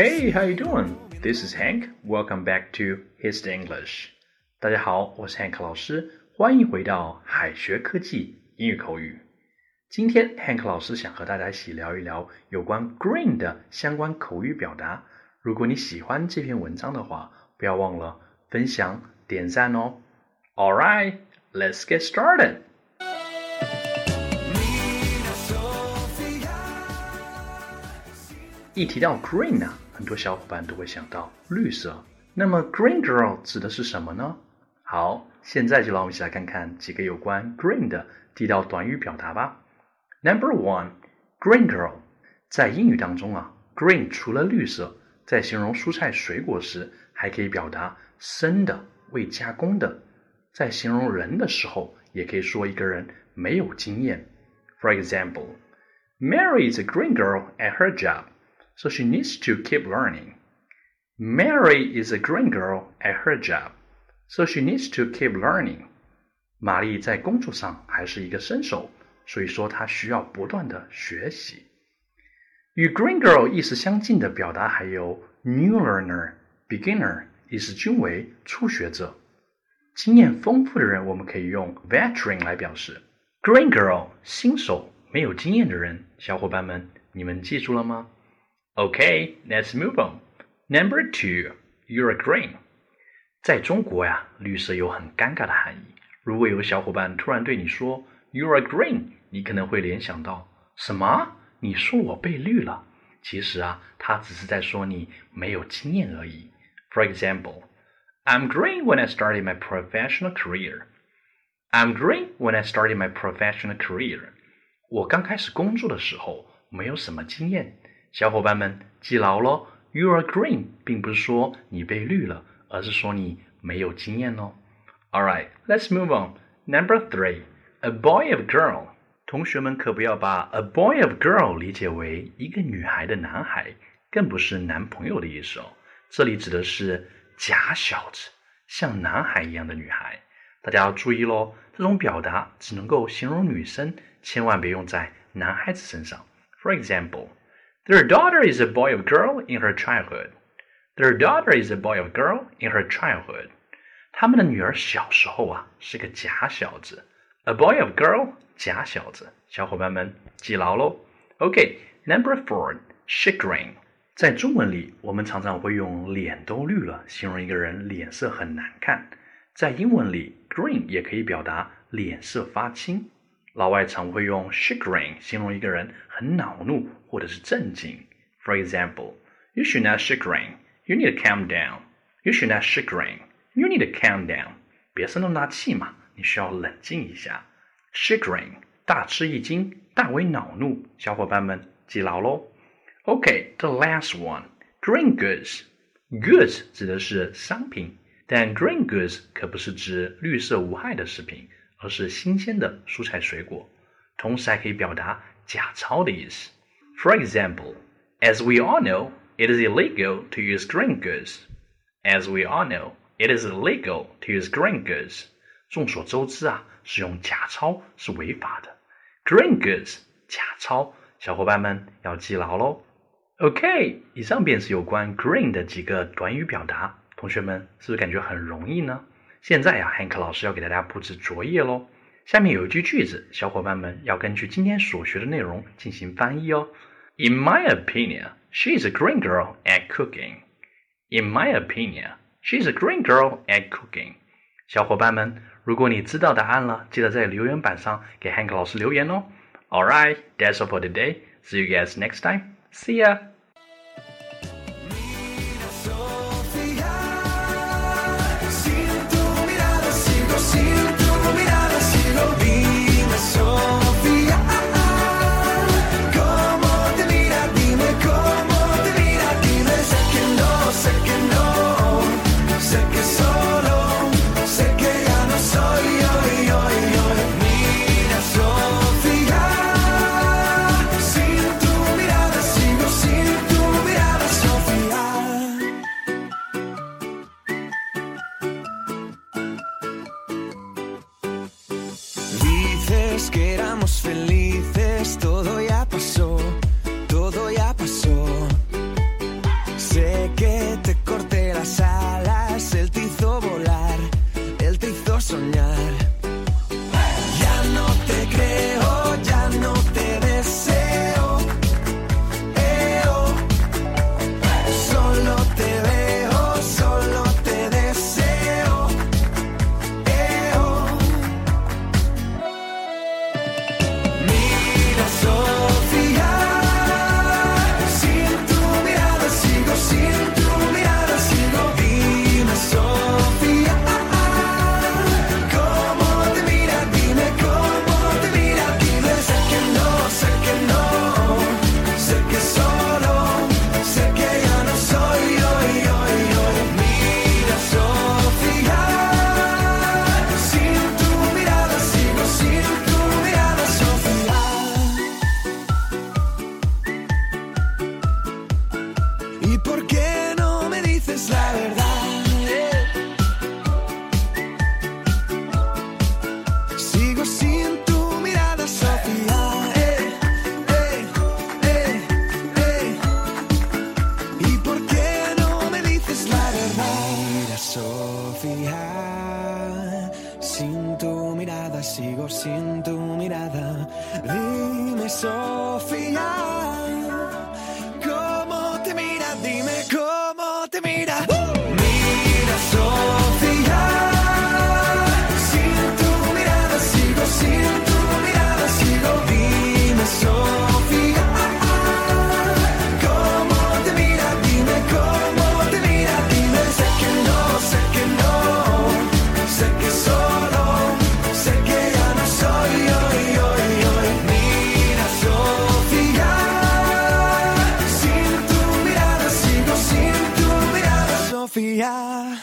Hey, how you doing? This is Hank. Welcome back to His English. 大家好，我是 Hank 老师，欢迎回到海学科技英语口语。今天 Hank 老师想和大家一起聊一聊有关 green 的相关口语表达。如果你喜欢这篇文章的话，不要忘了分享、点赞哦。All right, let's get started. 一提到 green 啊，很多小伙伴都会想到绿色。那么 green girl 指的是什么呢？好，现在就让我们一起来看看几个有关 green 的地道短语表达吧。Number one, green girl，在英语当中啊，green 除了绿色，在形容蔬菜水果时，还可以表达生的、未加工的。在形容人的时候，也可以说一个人没有经验。For example, Mary is a green girl at her job so she needs to keep learning. Mary is a green girl at her job, so she needs to keep learning. 玛丽在工作上还是一个新手，所以说她需要不断的学习。与 green girl 意思相近的表达还有 new learner、beginner，意思均为初学者。经验丰富的人，我们可以用 veteran 来表示。green girl 新手，没有经验的人。小伙伴们，你们记住了吗 ？Okay, let's move on. Number two, you're green. 在中国呀，绿色有很尴尬的含义。如果有个小伙伴突然对你说 "You're green"，你可能会联想到什么？你说我被绿了？其实啊，他只是在说你没有经验而已。For example, I'm green when I started my professional career. I'm green when I started my professional career. 我刚开始工作的时候没有什么经验。 小伙伴们记牢喽，You are green，并不是说你被绿了，而是说你没有经验哦。All right, let's move on. Number three, a boy of girl. 同学们可不要把 a boy of girl 理解为一个女孩的男孩，更不是男朋友的意思哦。这里指的是假小子，像男孩一样的女孩。大家要注意喽，这种表达只能够形容女生，千万别用在男孩子身上。For example. Their daughter is a boy or girl in her childhood. Their daughter is a boy or girl in her childhood. 他们的女儿小时候啊是个假小子。A boy or girl，假小子。小伙伴们记牢喽。OK，Number、okay, four, chagrin。在中文里，我们常常会用“脸都绿了”形容一个人脸色很难看。在英文里，green 也可以表达脸色发青。老外常会用 chagrin 形容一个人很恼怒 或者是震惊。For example, you should not chagrin. You need to calm down. You should not chagrin. You need to calm down. 别生那么大气嘛，你需要冷静一下。chagrin 大吃一惊，大为恼怒。小伙伴们记牢喽。Okay, the last one, green goods. Goods 指的是商品，但 green goods 可不是指绿色无害的食品。而是新鲜的蔬菜水果，同时还可以表达假钞的意思。 For example, as we all know, it is illegal to use green goods. As we all know, it is illegal to use green goods. 众所周知啊，使用假钞是违法的。Green goods，假钞，小伙伴们要记牢喽。OK，以上便是有关 green 的几个短语表达，同学们是不是感觉很容易呢？现在呀，汉克老师要给大家布置作业喽。下面有一句句子，小伙伴们要根据今天所学的内容进行翻译哦。In my opinion, she is a green girl at cooking. In my opinion, she is a green girl at cooking. 小伙伴们，如果你知道答案了，记得在留言板上给汉克老师留言哦。All right, that's all for today. See you guys next time. See ya. Que éramos felices, todo mirada. Dime, Sofía, sin